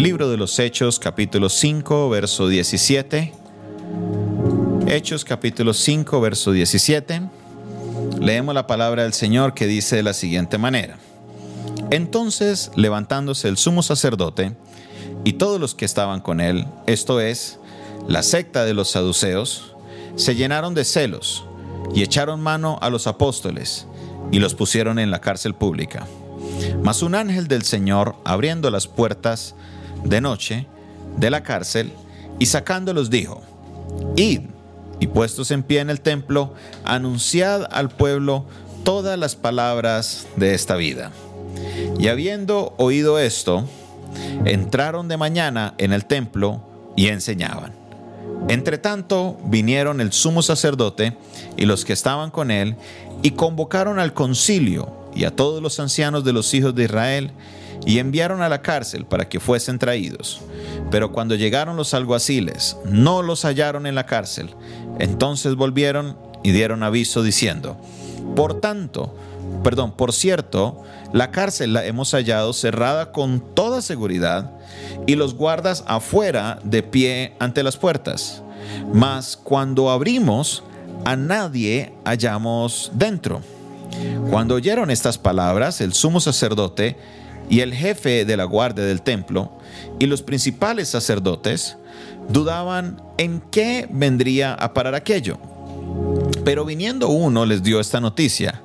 Libro de los Hechos, capítulo 5, verso 17. Hechos, capítulo 5, verso 17. Leemos la palabra del Señor que dice de la siguiente manera. Entonces, levantándose el sumo sacerdote y todos los que estaban con él, esto es, la secta de los saduceos, se llenaron de celos y echaron mano a los apóstoles y los pusieron en la cárcel pública. Mas un ángel del Señor, abriendo las puertas de noche de la cárcel y sacándolos, dijo, Id y puestos en pie en el templo, anunciad al pueblo todas las palabras de esta vida. Y habiendo oído esto, entraron de mañana en el templo y enseñaban. Entre tanto vinieron el sumo sacerdote y los que estaban con él y convocaron al concilio y a todos los ancianos de los hijos de Israel y enviaron a la cárcel para que fuesen traídos. Pero cuando llegaron los alguaciles, no los hallaron en la cárcel. Entonces volvieron y dieron aviso diciendo, por tanto, perdón, por cierto, la cárcel la hemos hallado cerrada con toda seguridad y los guardas afuera de pie ante las puertas. Mas cuando abrimos, a nadie hallamos dentro. Cuando oyeron estas palabras, el sumo sacerdote y el jefe de la guardia del templo y los principales sacerdotes dudaban en qué vendría a parar aquello. Pero viniendo uno les dio esta noticia.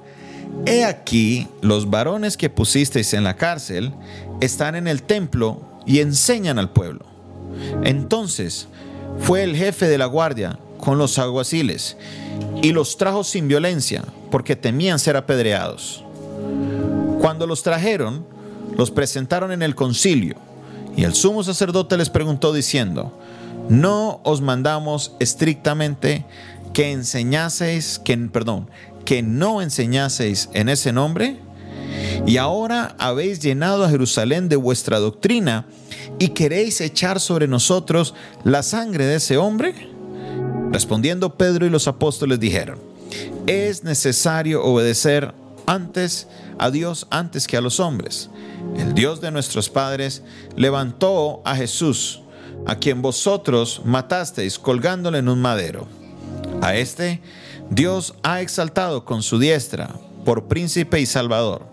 He aquí, los varones que pusisteis en la cárcel están en el templo y enseñan al pueblo. Entonces fue el jefe de la guardia con los alguaciles y los trajo sin violencia, porque temían ser apedreados. Cuando los trajeron, los presentaron en el concilio, y el sumo sacerdote les preguntó diciendo, ¿no os mandamos estrictamente que enseñaseis, que, perdón, que no enseñaseis en ese nombre? Y ahora habéis llenado a Jerusalén de vuestra doctrina y queréis echar sobre nosotros la sangre de ese hombre? Respondiendo Pedro y los apóstoles dijeron, es necesario obedecer antes a Dios antes que a los hombres. El Dios de nuestros padres levantó a Jesús, a quien vosotros matasteis colgándole en un madero. A este Dios ha exaltado con su diestra por príncipe y salvador,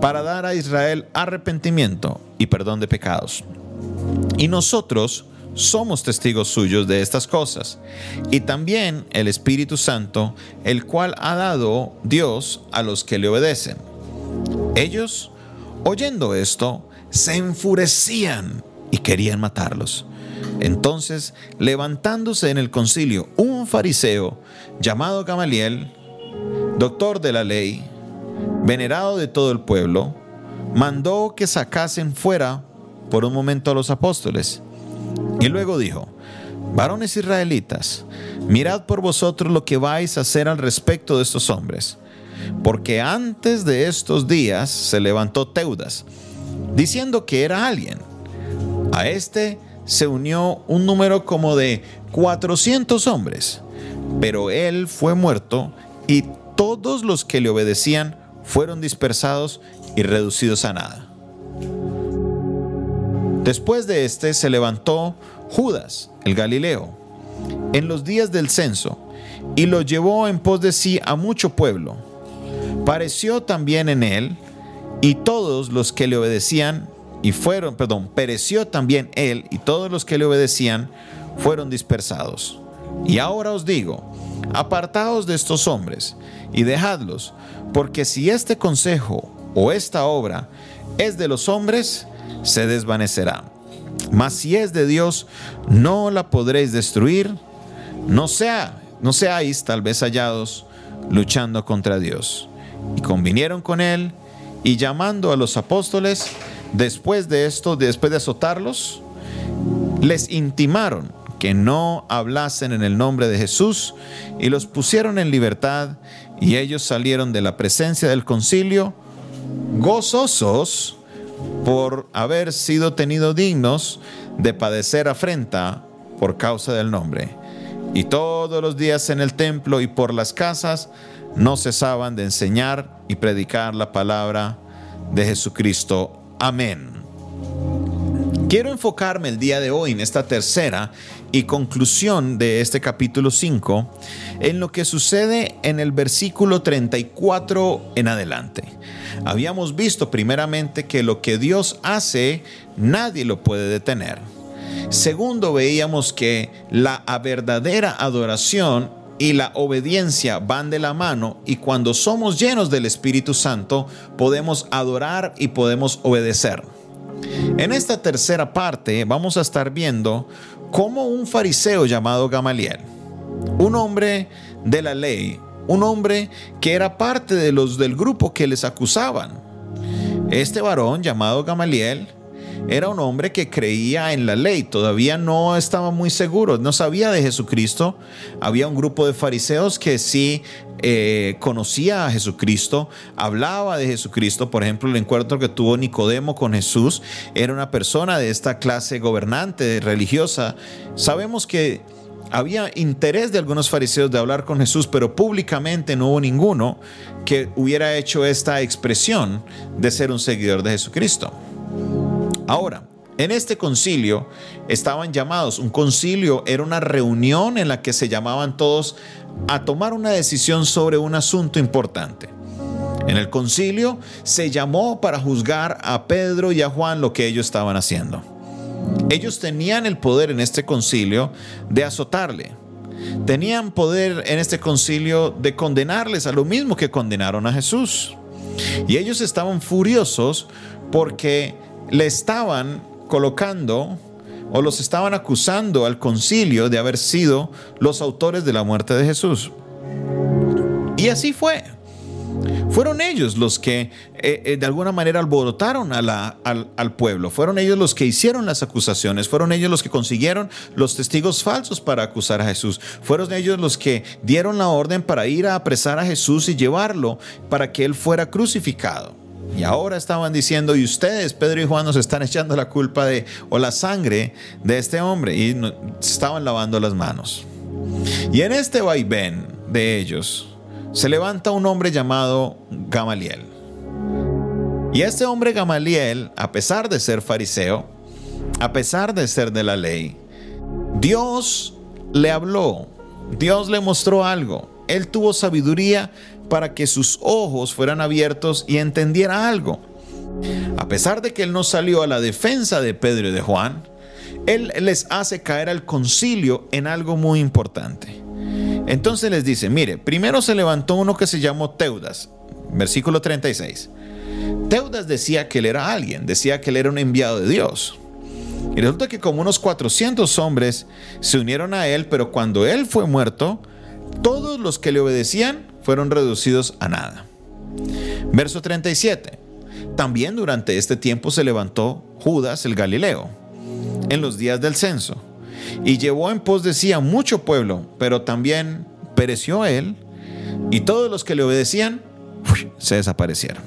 para dar a Israel arrepentimiento y perdón de pecados. Y nosotros somos testigos suyos de estas cosas, y también el Espíritu Santo, el cual ha dado Dios a los que le obedecen. Ellos, oyendo esto, se enfurecían y querían matarlos. Entonces, levantándose en el concilio un fariseo llamado Gamaliel, doctor de la ley, venerado de todo el pueblo, mandó que sacasen fuera por un momento a los apóstoles y luego dijo, varones israelitas, mirad por vosotros lo que vais a hacer al respecto de estos hombres, porque antes de estos días se levantó Teudas, diciendo que era alguien. A este se unió un número como de 400 hombres, pero él fue muerto y todos los que le obedecían fueron dispersados y reducidos a nada. Después de este se levantó Judas, el Galileo, en los días del censo, y lo llevó en pos de sí a mucho pueblo. Pareció también en él, y todos los que le obedecían, y fueron, perdón, pereció también él, y todos los que le obedecían, fueron dispersados. Y ahora os digo, apartaos de estos hombres, y dejadlos, porque si este consejo o esta obra es de los hombres, se desvanecerá. Mas si es de Dios, no la podréis destruir. No sea, no seáis tal vez hallados luchando contra Dios. Y convinieron con él y llamando a los apóstoles, después de esto, después de azotarlos, les intimaron que no hablasen en el nombre de Jesús y los pusieron en libertad y ellos salieron de la presencia del concilio gozosos por haber sido tenidos dignos de padecer afrenta por causa del nombre. Y todos los días en el templo y por las casas no cesaban de enseñar y predicar la palabra de Jesucristo. Amén. Quiero enfocarme el día de hoy en esta tercera y conclusión de este capítulo 5 en lo que sucede en el versículo 34 en adelante. Habíamos visto primeramente que lo que Dios hace nadie lo puede detener. Segundo, veíamos que la verdadera adoración y la obediencia van de la mano y cuando somos llenos del Espíritu Santo podemos adorar y podemos obedecer. En esta tercera parte vamos a estar viendo cómo un fariseo llamado Gamaliel, un hombre de la ley, un hombre que era parte de los del grupo que les acusaban. Este varón llamado Gamaliel era un hombre que creía en la ley, todavía no estaba muy seguro, no sabía de Jesucristo. Había un grupo de fariseos que sí eh, conocía a Jesucristo, hablaba de Jesucristo. Por ejemplo, el encuentro que tuvo Nicodemo con Jesús era una persona de esta clase gobernante, religiosa. Sabemos que había interés de algunos fariseos de hablar con Jesús, pero públicamente no hubo ninguno que hubiera hecho esta expresión de ser un seguidor de Jesucristo. Ahora, en este concilio estaban llamados, un concilio era una reunión en la que se llamaban todos a tomar una decisión sobre un asunto importante. En el concilio se llamó para juzgar a Pedro y a Juan lo que ellos estaban haciendo. Ellos tenían el poder en este concilio de azotarle. Tenían poder en este concilio de condenarles a lo mismo que condenaron a Jesús. Y ellos estaban furiosos porque le estaban colocando o los estaban acusando al concilio de haber sido los autores de la muerte de Jesús. Y así fue. Fueron ellos los que eh, eh, de alguna manera alborotaron al, al, pueblo, fueron ellos los que hicieron las acusaciones, fueron ellos los que consiguieron los testigos falsos para acusar a Jesús, fueron ellos los que dieron la orden para ir a apresar a Jesús y llevarlo para que él fuera crucificado. Y ahora estaban diciendo, y ustedes, Pedro y Juan, nos están echando la culpa de, o la sangre de este hombre, y estaban lavando las manos. Y en este vaivén de ellos, se levanta un hombre llamado Gamaliel. Y este hombre Gamaliel, a pesar de ser fariseo, a pesar de ser de la ley, Dios le habló, Dios le mostró algo. Él tuvo sabiduría para que sus ojos fueran abiertos y entendiera algo. A pesar de que él no salió a la defensa de Pedro y de Juan, él les hace caer al concilio en algo muy importante. Entonces les dice, mire, primero se levantó uno que se llamó Teudas, versículo 36. Teudas decía que él era alguien, decía que él era un enviado de Dios. Y resulta que como unos 400 hombres se unieron a él, pero cuando él fue muerto, todos los que le obedecían fueron reducidos a nada. Verso 37. También durante este tiempo se levantó Judas el Galileo, en los días del censo, y llevó en pos de sí a mucho pueblo, pero también pereció él, y todos los que le obedecían se desaparecieron.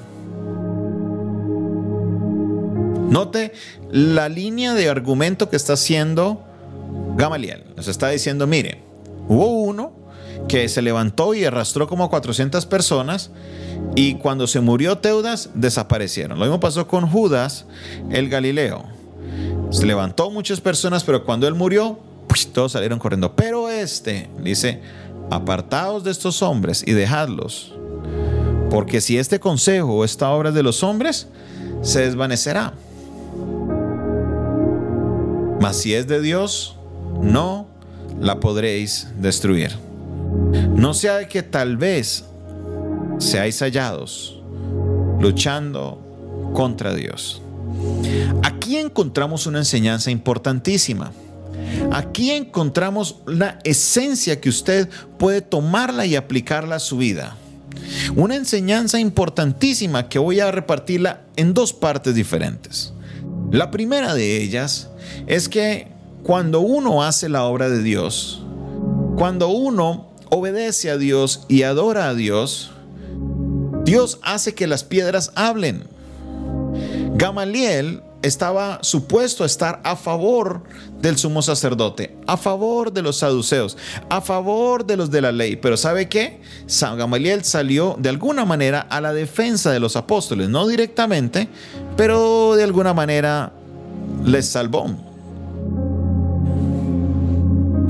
Note la línea de argumento que está haciendo Gamaliel. Nos está diciendo, mire, hubo uno que se levantó y arrastró como 400 personas y cuando se murió Teudas desaparecieron. Lo mismo pasó con Judas el Galileo. Se levantó muchas personas, pero cuando él murió, pues, todos salieron corriendo. Pero este dice, apartaos de estos hombres y dejadlos, porque si este consejo o esta obra es de los hombres, se desvanecerá. Mas si es de Dios, no la podréis destruir. No sea que tal vez seáis hallados luchando contra Dios. Aquí encontramos una enseñanza importantísima. Aquí encontramos la esencia que usted puede tomarla y aplicarla a su vida. Una enseñanza importantísima que voy a repartirla en dos partes diferentes. La primera de ellas es que cuando uno hace la obra de Dios, cuando uno obedece a Dios y adora a Dios, Dios hace que las piedras hablen. Gamaliel estaba supuesto a estar a favor del sumo sacerdote, a favor de los saduceos, a favor de los de la ley. Pero ¿sabe qué? San Gamaliel salió de alguna manera a la defensa de los apóstoles, no directamente, pero de alguna manera les salvó.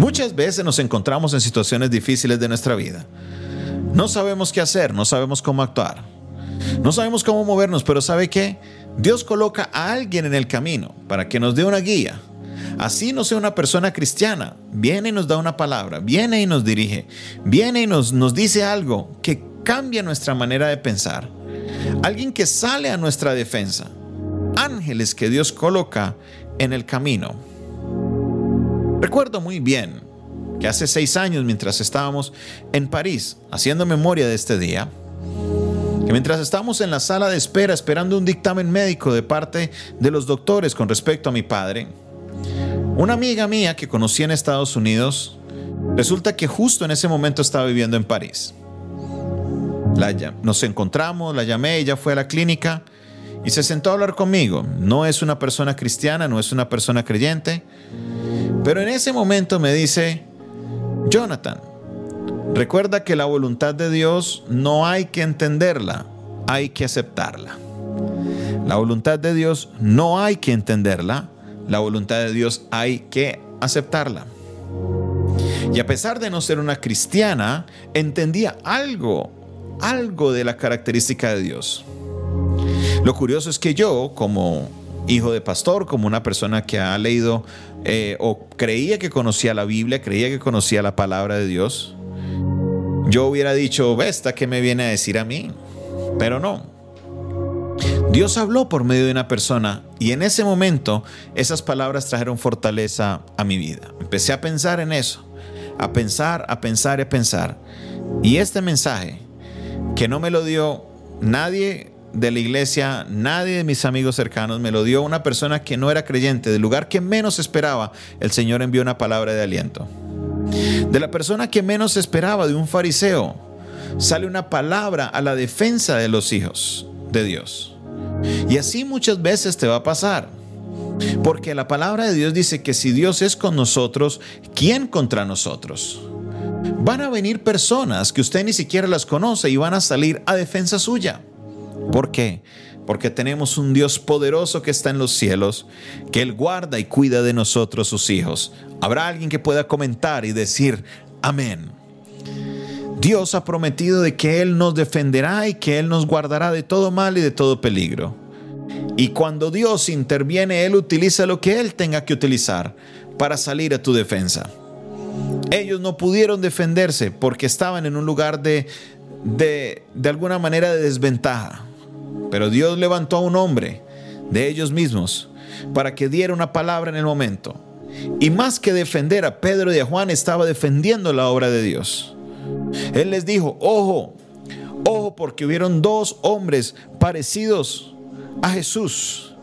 Muchas veces nos encontramos en situaciones difíciles de nuestra vida. No sabemos qué hacer, no sabemos cómo actuar, no sabemos cómo movernos, pero ¿sabe qué? Dios coloca a alguien en el camino para que nos dé una guía. Así no sea una persona cristiana, viene y nos da una palabra, viene y nos dirige, viene y nos, nos dice algo que cambia nuestra manera de pensar. Alguien que sale a nuestra defensa. Ángeles que Dios coloca en el camino. Recuerdo muy bien que hace seis años, mientras estábamos en París, haciendo memoria de este día, que mientras estábamos en la sala de espera esperando un dictamen médico de parte de los doctores con respecto a mi padre, una amiga mía que conocí en Estados Unidos, resulta que justo en ese momento estaba viviendo en París. nos encontramos, la llamé, ella fue a la clínica y se sentó a hablar conmigo. No es una persona cristiana, no es una persona creyente, pero en ese momento me dice, Jonathan, recuerda que la voluntad de Dios no hay que entenderla, hay que aceptarla. La voluntad de Dios no hay que entenderla, la voluntad de Dios hay que aceptarla. Y a pesar de no ser una cristiana, entendía algo, algo de la característica de Dios. Lo curioso es que yo, como hijo de pastor, como una persona que ha leído eh, o creía que conocía la Biblia, creía que conocía la palabra de Dios, yo hubiera dicho, ¿esta qué me viene a decir a mí? Pero no. Dios habló por medio de una persona y en ese momento esas palabras trajeron fortaleza a mi vida. Empecé a pensar en eso, a pensar, a pensar a pensar. Y este mensaje, que no me lo dio nadie de la iglesia, nadie de mis amigos cercanos, me lo dio una persona que no era creyente, del lugar que menos esperaba, el Señor envió una palabra de aliento. De la persona que menos esperaba, de un fariseo, sale una palabra a la defensa de los hijos de Dios. Y así muchas veces te va a pasar. Porque la palabra de Dios dice que si Dios es con nosotros, ¿quién contra nosotros? Van a venir personas que usted ni siquiera las conoce y van a salir a defensa suya. ¿Por qué? Porque tenemos un Dios poderoso que está en los cielos, que Él guarda y cuida de nosotros sus hijos. Habrá alguien que pueda comentar y decir, amén. Dios ha prometido de que Él nos defenderá y que Él nos guardará de todo mal y de todo peligro. Y cuando Dios interviene, Él utiliza lo que Él tenga que utilizar para salir a tu defensa. Ellos no pudieron defenderse porque estaban en un lugar de, de, de alguna manera de desventaja. Pero Dios levantó a un hombre de ellos mismos para que diera una palabra en el momento. Y más que defender a Pedro y a Juan, estaba defendiendo la obra de Dios. Él les dijo, ojo, ojo, porque hubieron dos hombres parecidos a Jesús.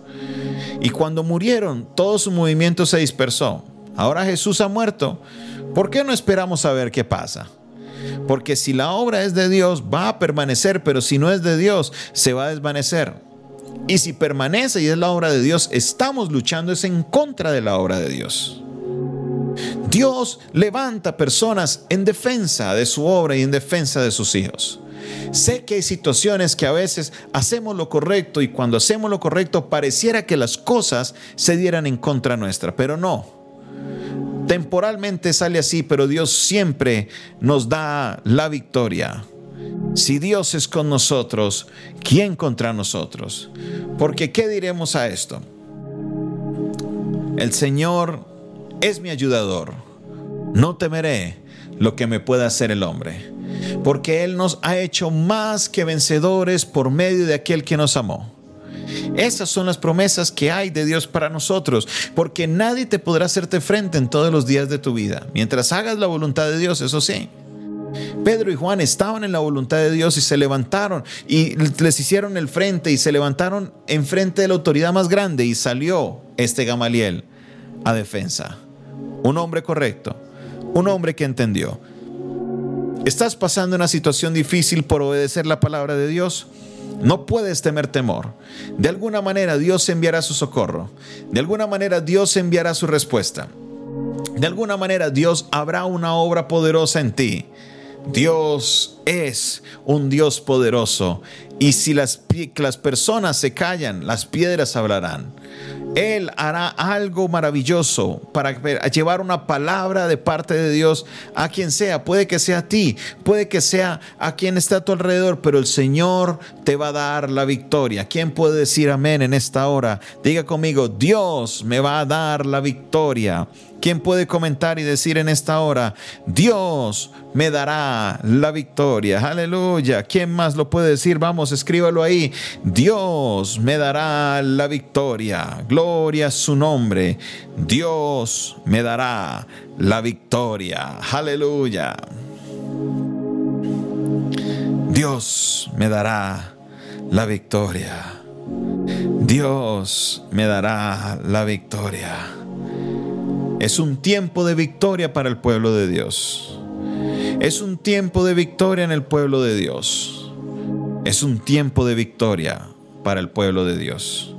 Y cuando murieron, todo su movimiento se dispersó. Ahora Jesús ha muerto. ¿Por qué no esperamos a ver qué pasa? Porque si la obra es de Dios, va a permanecer, pero si no es de Dios, se va a desvanecer. Y si permanece y es la obra de Dios, estamos luchando es en contra de la obra de Dios. Dios levanta personas en defensa de su obra y en defensa de sus hijos. Sé que hay situaciones que a veces hacemos lo correcto y cuando hacemos lo correcto pareciera que las cosas se dieran en contra nuestra, pero no. Temporalmente sale así, pero Dios siempre nos da la victoria. Si Dios es con nosotros, ¿quién contra nosotros? Porque ¿qué diremos a esto? El Señor es mi ayudador. No temeré lo que me pueda hacer el hombre, porque Él nos ha hecho más que vencedores por medio de aquel que nos amó. Esas son las promesas que hay de Dios para nosotros, porque nadie te podrá hacerte frente en todos los días de tu vida, mientras hagas la voluntad de Dios, eso sí. Pedro y Juan estaban en la voluntad de Dios y se levantaron y les hicieron el frente y se levantaron en frente de la autoridad más grande y salió este Gamaliel a defensa. Un hombre correcto, un hombre que entendió. ¿Estás pasando una situación difícil por obedecer la palabra de Dios? No puedes temer temor. De alguna manera Dios enviará su socorro. De alguna manera Dios enviará su respuesta. De alguna manera Dios habrá una obra poderosa en ti. Dios es un Dios poderoso. Y si las, las personas se callan, las piedras hablarán. Él hará algo maravilloso para llevar una palabra de parte de Dios a quien sea. Puede que sea a ti, puede que sea a quien está a tu alrededor, pero el Señor te va a dar la victoria. ¿Quién puede decir amén en esta hora? Diga conmigo, Dios me va a dar la victoria. ¿Quién puede comentar y decir en esta hora, Dios me dará la victoria? Aleluya. ¿Quién más lo puede decir? Vamos, escríbalo ahí. Dios me dará la victoria. Gloria a su nombre. Dios me dará la victoria. Aleluya. Dios me dará la victoria. Dios me dará la victoria. Es un tiempo de victoria para el pueblo de Dios. Es un tiempo de victoria en el pueblo de Dios. Es un tiempo de victoria para el pueblo de Dios.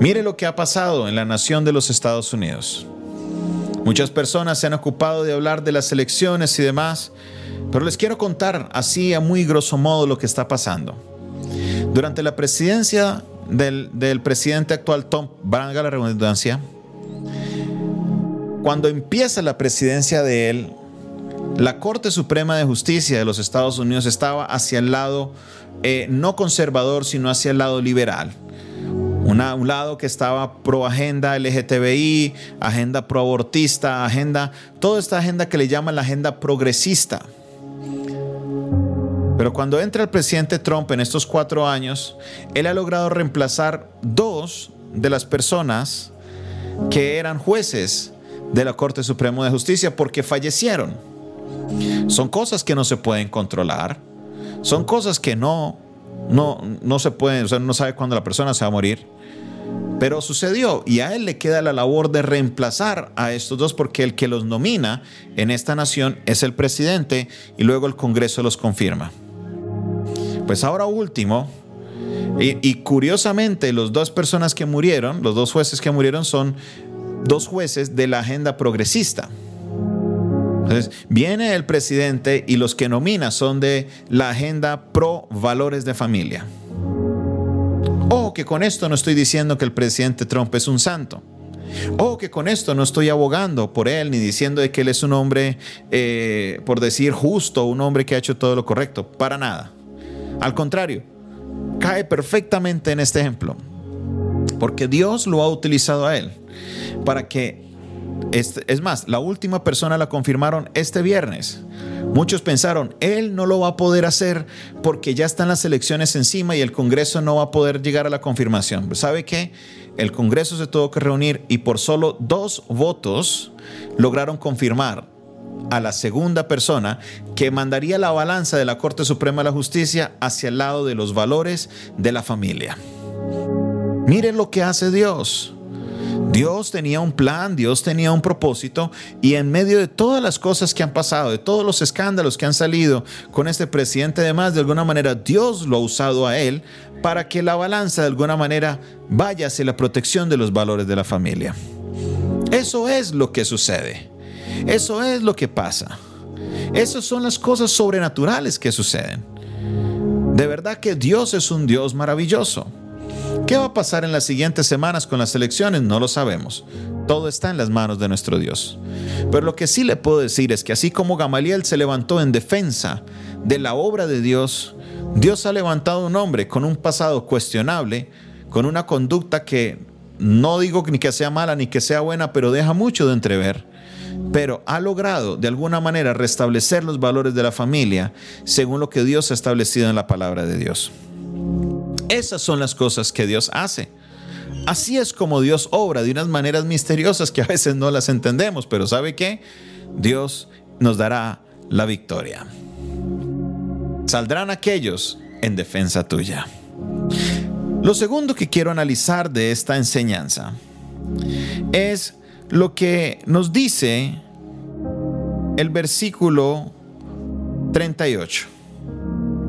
Mire lo que ha pasado en la nación de los Estados Unidos. Muchas personas se han ocupado de hablar de las elecciones y demás, pero les quiero contar así a muy grosso modo lo que está pasando. Durante la presidencia del, presidente actual Tom, valga la redundancia, cuando empieza la presidencia de él, la Corte Suprema de Justicia de los Estados Unidos estaba hacia el lado eh, no conservador, sino hacia el lado liberal. un lado que estaba pro agenda LGTBI, agenda pro abortista, agenda, toda esta agenda que le llaman la agenda progresista. Pero cuando entra el presidente Trump en estos cuatro años, él ha logrado reemplazar dos de las personas que eran jueces de la Corte Suprema de Justicia porque fallecieron. Son cosas que no se pueden controlar, son cosas que no, no, no se pueden, o sea, no sabe cuándo la persona se va a morir. Pero sucedió y a él le queda la labor de reemplazar a estos dos porque el que los nomina en esta nación es el presidente y luego el Congreso los confirma. Pues ahora último, y, y, curiosamente los dos personas que murieron, los dos jueces que murieron son dos jueces de la agenda progresista. Entonces, viene el presidente y los que nomina son de la agenda pro valores de familia. O que con esto no estoy diciendo que el presidente Trump es un santo. O que con esto no estoy abogando por él ni diciendo de que él es un hombre, eh, por decir justo, un hombre que ha hecho todo lo correcto. Para nada. Al contrario, cae perfectamente en este ejemplo. Porque Dios lo ha utilizado a él para que, es, más, la última persona la confirmaron este viernes. Muchos pensaron, él no lo va a poder hacer porque ya están las elecciones encima y el Congreso no va a poder llegar a la confirmación. ¿Sabe qué? El Congreso se tuvo que reunir y por solo dos votos lograron confirmar a la segunda persona que mandaría la balanza de la Corte Suprema de la Justicia hacia el lado de los valores de la familia. Miren lo que hace Dios. Dios tenía un plan, Dios tenía un propósito y en medio de todas las cosas que han pasado, de todos los escándalos que han salido con este presidente, además, de alguna manera Dios lo ha usado a él para que la balanza de alguna manera vaya hacia la protección de los valores de la familia. Eso es lo que sucede. Eso es lo que pasa. Esas son las cosas sobrenaturales que suceden. De verdad que Dios es un Dios maravilloso. ¿Qué va a pasar en las siguientes semanas con las elecciones? No lo sabemos. Todo está en las manos de nuestro Dios. Pero lo que sí le puedo decir es que así como Gamaliel se levantó en defensa de la obra de Dios, Dios ha levantado un hombre con un pasado cuestionable, con una conducta que no digo ni que sea mala ni que sea buena, pero deja mucho de entrever. Pero ha logrado de alguna manera restablecer los valores de la familia según lo que Dios ha establecido en la palabra de Dios. Esas son las cosas que Dios hace. Así es como Dios obra de unas maneras misteriosas que a veces no las entendemos, pero ¿sabe qué? Dios nos dará la victoria. Saldrán aquellos en defensa tuya. Lo segundo que quiero analizar de esta enseñanza es lo que nos dice el versículo 38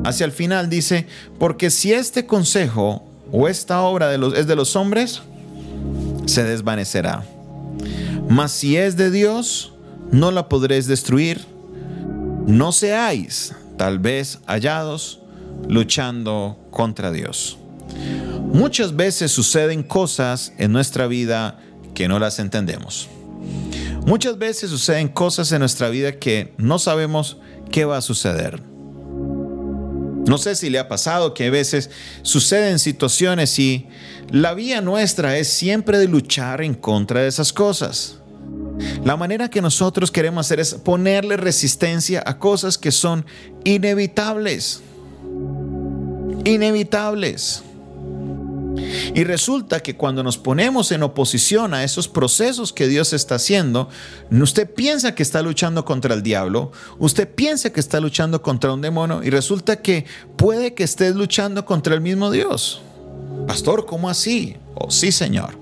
hacia el final dice, porque si este consejo o esta obra de los, es de los hombres, se desvanecerá. Mas si es de Dios, no la podréis destruir. No seáis tal vez hallados luchando contra Dios. Muchas veces suceden cosas en nuestra vida que no las entendemos. Muchas veces suceden cosas en nuestra vida que no sabemos qué va a suceder. No sé si le ha pasado que a veces suceden situaciones y la vía nuestra es siempre de luchar en contra de esas cosas. La manera que nosotros queremos hacer es ponerle resistencia a cosas que son inevitables. Inevitables. Y resulta que cuando nos ponemos en oposición a esos procesos que Dios está haciendo, usted piensa que está luchando contra el diablo, usted piensa que está luchando contra un demonio y resulta que puede que estés luchando contra el mismo Dios. Pastor, ¿cómo así? Oh, sí, Señor.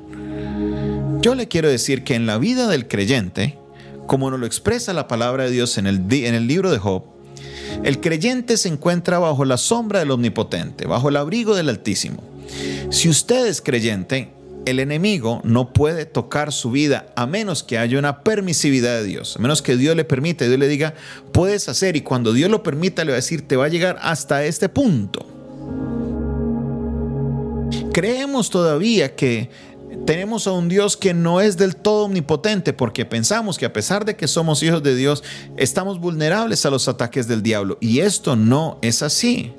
Yo le quiero decir que en la vida del creyente, como nos lo expresa la palabra de Dios en el, en el libro de Job, el creyente se encuentra bajo la sombra del Omnipotente, bajo el abrigo del Altísimo. Si usted es creyente, el enemigo no puede tocar su vida a menos que haya una permisividad de Dios, a menos que Dios le permita, Dios le diga, puedes hacer y cuando Dios lo permita le va a decir, te va a llegar hasta este punto. Creemos todavía que tenemos a un Dios que no es del todo omnipotente porque pensamos que a pesar de que somos hijos de Dios, estamos vulnerables a los ataques del diablo y esto no es así.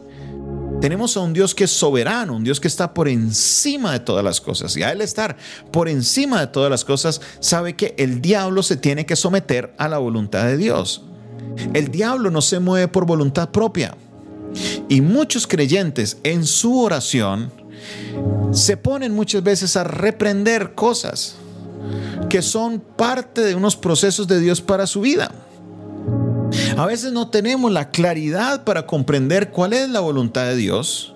Tenemos a un Dios que es soberano, un Dios que está por encima de todas las cosas. Y a Él estar por encima de todas las cosas, sabe que el diablo se tiene que someter a la voluntad de Dios. El diablo no se mueve por voluntad propia. Y muchos creyentes en su oración se ponen muchas veces a reprender cosas que son parte de unos procesos de Dios para su vida. A veces no tenemos la claridad para comprender cuál es la voluntad de Dios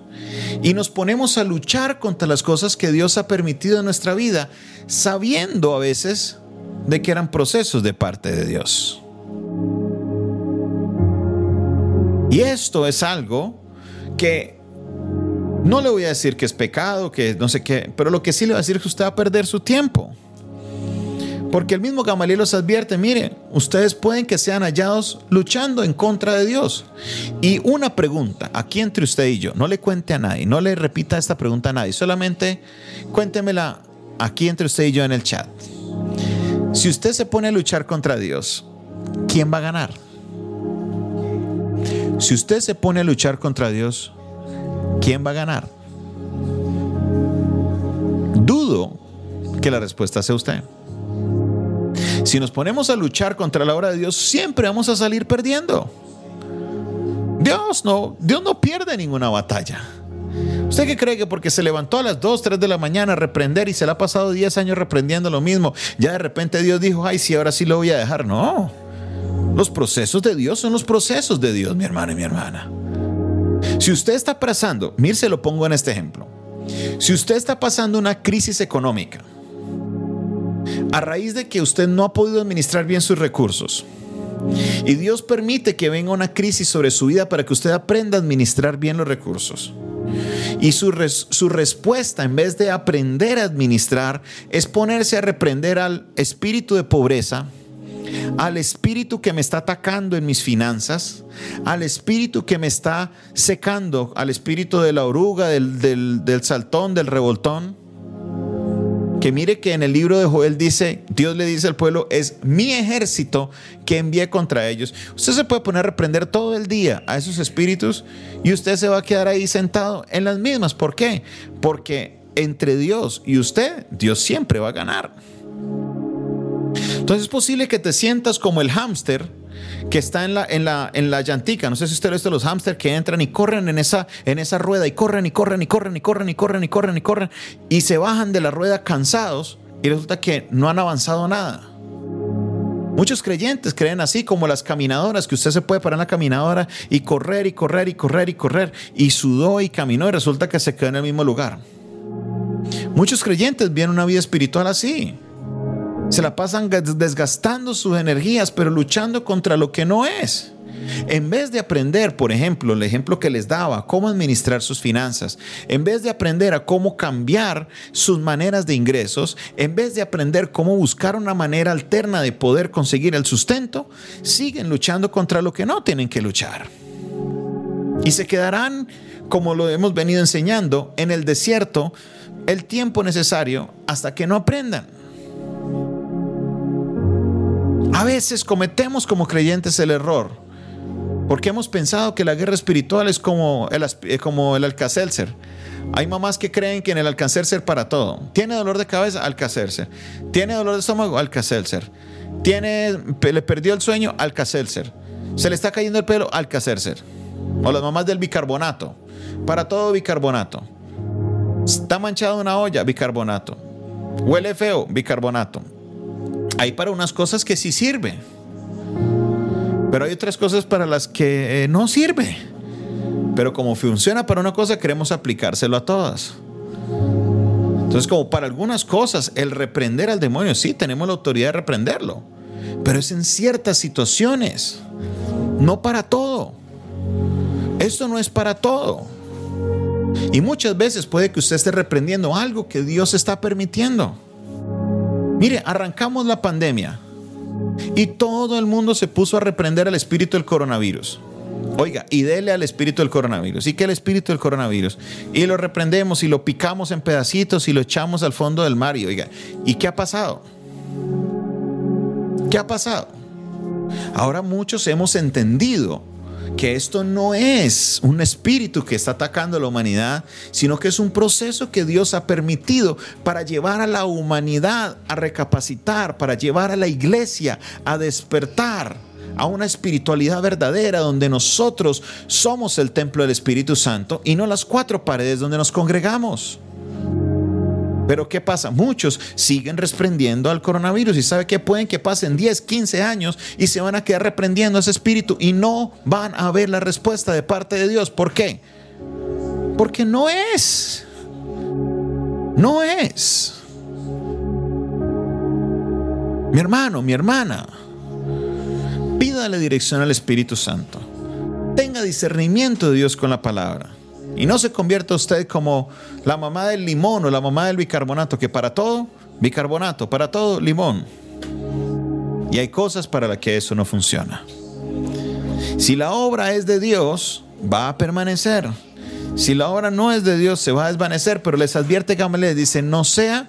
y nos ponemos a luchar contra las cosas que Dios ha permitido en nuestra vida, sabiendo a veces de que eran procesos de parte de Dios. Y esto es algo que no le voy a decir que es pecado, que no sé qué, pero lo que sí le voy a decir es que usted va a perder su tiempo. Porque el mismo Gamaliel los advierte, mire, ustedes pueden que sean hallados luchando en contra de Dios. Y una pregunta, aquí entre usted y yo, no le cuente a nadie, no le repita esta pregunta a nadie, solamente cuéntemela aquí entre usted y yo en el chat. Si usted se pone a luchar contra Dios, ¿quién va a ganar? Si usted se pone a luchar contra Dios, ¿quién va a ganar? Dudo que la respuesta sea usted. Si nos ponemos a luchar contra la obra de Dios, siempre vamos a salir perdiendo. Dios no, Dios no pierde ninguna batalla. ¿Usted qué cree que porque se levantó a las 2, 3 de la mañana a reprender y se le ha pasado 10 años reprendiendo lo mismo, ya de repente Dios dijo, ay, sí, ahora sí lo voy a dejar? No. Los procesos de Dios son los procesos de Dios, mi hermano y mi hermana. Si usted está pasando, mire, se lo pongo en este ejemplo. Si usted está pasando una crisis económica, a raíz de que usted no ha podido administrar bien sus recursos. Y Dios permite que venga una crisis sobre su vida para que usted aprenda a administrar bien los recursos. Y su, respuesta, en vez de aprender a administrar, es ponerse a reprender al espíritu de pobreza, al espíritu que me está atacando en mis finanzas, al espíritu que me está secando, al espíritu de la oruga, del, del, del saltón, del revoltón que mire que en el libro de Joel dice, Dios le dice al pueblo, es mi ejército que envié contra ellos. Usted se puede poner a reprender todo el día a esos espíritus y usted se va a quedar ahí sentado en las mismas. ¿Por qué? Porque entre Dios y usted, Dios siempre va a ganar. Entonces es posible que te sientas como el hámster que está en la, en la, en la llantica. No sé si usted ha visto los hámster que entran y corren en esa, en esa rueda y corren y corren y corren y corren y corren y corren y corren y se bajan de la rueda cansados y resulta que no han avanzado nada. Muchos creyentes creen así como las caminadoras, que usted se puede parar en la caminadora y correr y correr y correr y correr y sudó y caminó y resulta que se quedó en el mismo lugar. Muchos creyentes viven una vida espiritual así. Se la pasan desgastando sus energías, pero luchando contra lo que no es. En vez de aprender, por ejemplo, el ejemplo que les daba, cómo administrar sus finanzas, en vez de aprender a cómo cambiar sus maneras de ingresos, en vez de aprender cómo buscar una manera alterna de poder conseguir el sustento, siguen luchando contra lo que no tienen que luchar. Y se quedarán como lo hemos venido enseñando, en el desierto el tiempo necesario hasta que no aprendan. A veces cometemos como creyentes el error porque hemos pensado que la guerra espiritual es como el, eh, como el. Hay mamás que creen que en el Alcacelser para todo. Tiene dolor de cabeza, Alcacelser. Tiene dolor de estómago, Alcacelser. Tiene, le perdió el sueño, Alcacelser. Se le está cayendo el pelo, Alcacelser. O las mamás del bicarbonato. Para todo bicarbonato. Está manchada una olla, bicarbonato. Huele feo, bicarbonato. Hay para unas cosas que sí sirve. Pero hay otras cosas para las que eh, no sirve. Pero como funciona para una cosa, queremos aplicárselo a todas. Entonces, como para algunas cosas, el reprender al demonio, sí, tenemos la autoridad de reprenderlo. Pero es en ciertas situaciones, no para todo. Esto no es para todo. Y muchas veces puede que usted esté reprendiendo algo que Dios está permitiendo. Mire, arrancamos la pandemia y todo el mundo se puso a reprender al espíritu del coronavirus. Oiga, y dele al espíritu del coronavirus. ¿Y que el espíritu del coronavirus? Y lo reprendemos y lo picamos en pedacitos y lo echamos al fondo del mar. Y oiga, ¿y qué ha pasado? ¿Qué ha pasado? Ahora muchos hemos entendido que esto no es un espíritu que está atacando a la humanidad, sino que es un proceso que Dios ha permitido para llevar a la humanidad a recapacitar, para llevar a la iglesia a despertar a una espiritualidad verdadera donde nosotros somos el templo del Espíritu Santo y no las cuatro paredes donde nos congregamos. Pero ¿qué pasa? Muchos siguen reprendiendo al coronavirus y sabe que pueden que pasen 10, 15 años y se van a quedar reprendiendo a ese espíritu y no van a ver la respuesta de parte de Dios. ¿Por qué? Porque no es. No es. Mi hermano, mi hermana, pídale dirección al Espíritu Santo. Tenga discernimiento de Dios con la palabra. Y no se convierta usted como la mamá del limón o la mamá del bicarbonato, que para todo, bicarbonato, para todo, limón. Y hay cosas para las que eso no funciona. Si la obra es de Dios, va a permanecer. Si la obra no es de Dios, se va a desvanecer. Pero les advierte Gamaliel, dice, no sea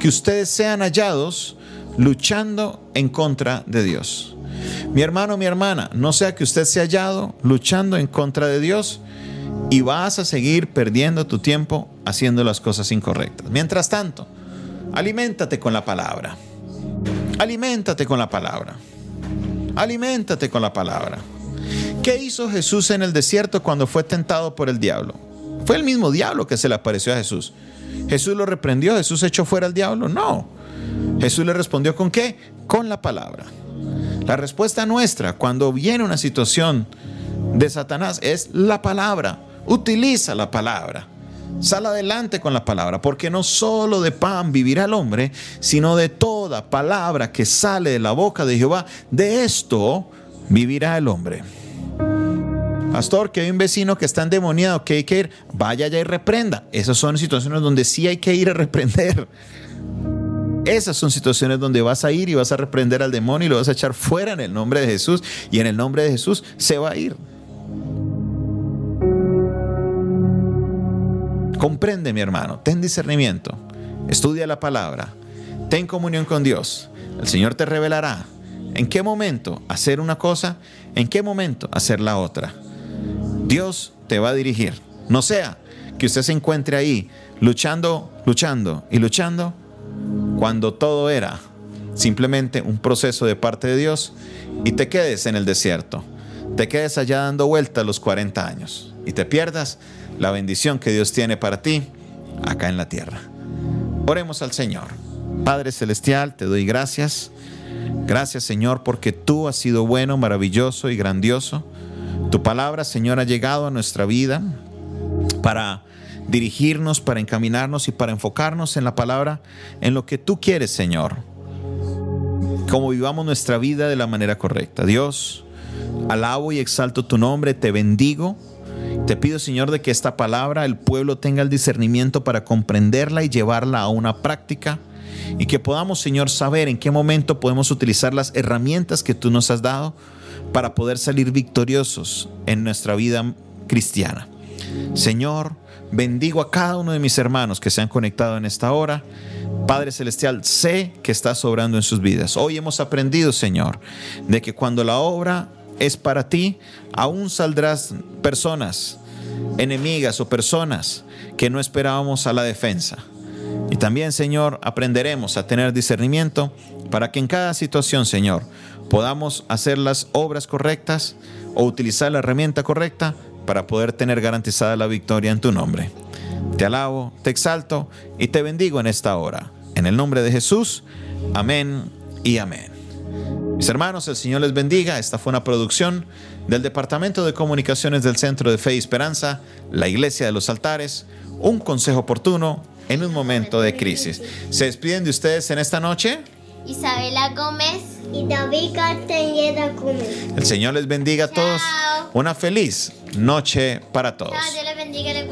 que ustedes sean hallados luchando en contra de Dios. Mi hermano, mi hermana, no sea que usted sea hallado luchando en contra de Dios y vas a seguir perdiendo tu tiempo haciendo las cosas incorrectas. Mientras tanto, aliméntate con la palabra. Aliméntate con la palabra. Aliméntate con la palabra. ¿Qué hizo Jesús en el desierto cuando fue tentado por el diablo? Fue el mismo diablo que se le apareció a Jesús. ¿Jesús lo reprendió? ¿Jesús echó fuera al diablo? No. Jesús le respondió con qué? Con la palabra. La respuesta nuestra cuando viene una situación de Satanás es la palabra. Utiliza la palabra. Sal adelante con la palabra, porque no solo de pan vivirá el hombre, sino de toda palabra que sale de la boca de Jehová. De esto vivirá el hombre. Pastor, que hay un vecino que está endemoniado, que hay que ir, vaya allá y reprenda. Esas son situaciones donde sí hay que ir a reprender. Esas son situaciones donde vas a ir y vas a reprender al demonio y lo vas a echar fuera en el nombre de Jesús y en el nombre de Jesús se va a ir. Comprende, mi hermano, ten discernimiento, estudia la palabra, ten comunión con Dios. El Señor te revelará en qué momento hacer una cosa, en qué momento hacer la otra. Dios te va a dirigir. No sea que usted se encuentre ahí luchando, luchando y luchando cuando todo era simplemente un proceso de parte de Dios y te quedes en el desierto, te quedes allá dando vueltas los 40 años y te pierdas la bendición que Dios tiene para ti acá en la tierra. Oremos al Señor. Padre Celestial, te doy gracias. Gracias Señor porque tú has sido bueno, maravilloso y grandioso. Tu palabra, Señor, ha llegado a nuestra vida para dirigirnos, para encaminarnos y para enfocarnos en la palabra, en lo que tú quieres, Señor. Como vivamos nuestra vida de la manera correcta. Dios, alabo y exalto tu nombre, te bendigo te pido, Señor, de que esta palabra el pueblo tenga el discernimiento para comprenderla y llevarla a una práctica y que podamos, Señor, saber en qué momento podemos utilizar las herramientas que tú nos has dado para poder salir victoriosos en nuestra vida cristiana. Señor, bendigo a cada uno de mis hermanos que se han conectado en esta hora. Padre Celestial, sé que estás obrando en sus vidas. Hoy hemos aprendido, Señor, de que cuando la obra es para ti, aún saldrás personas enemigas o personas que no esperábamos a la defensa. Y también, Señor, aprenderemos a tener discernimiento para que en cada situación, Señor, podamos hacer las obras correctas o utilizar la herramienta correcta para poder tener garantizada la victoria en tu nombre. Te alabo, te exalto y te bendigo en esta hora. En el nombre de Jesús, amén y amén. Mis hermanos, el Señor les bendiga. Esta fue una producción del Departamento de Comunicaciones del Centro de Fe y Esperanza, la Iglesia de los Altares, un consejo oportuno en un momento de crisis. ¿Se despiden de ustedes en esta noche? Isabela Gómez. Y David Castañeda Gómez. El Señor les bendiga a todos. Chao. Una feliz noche para todos. Chao, Dios les bendiga les.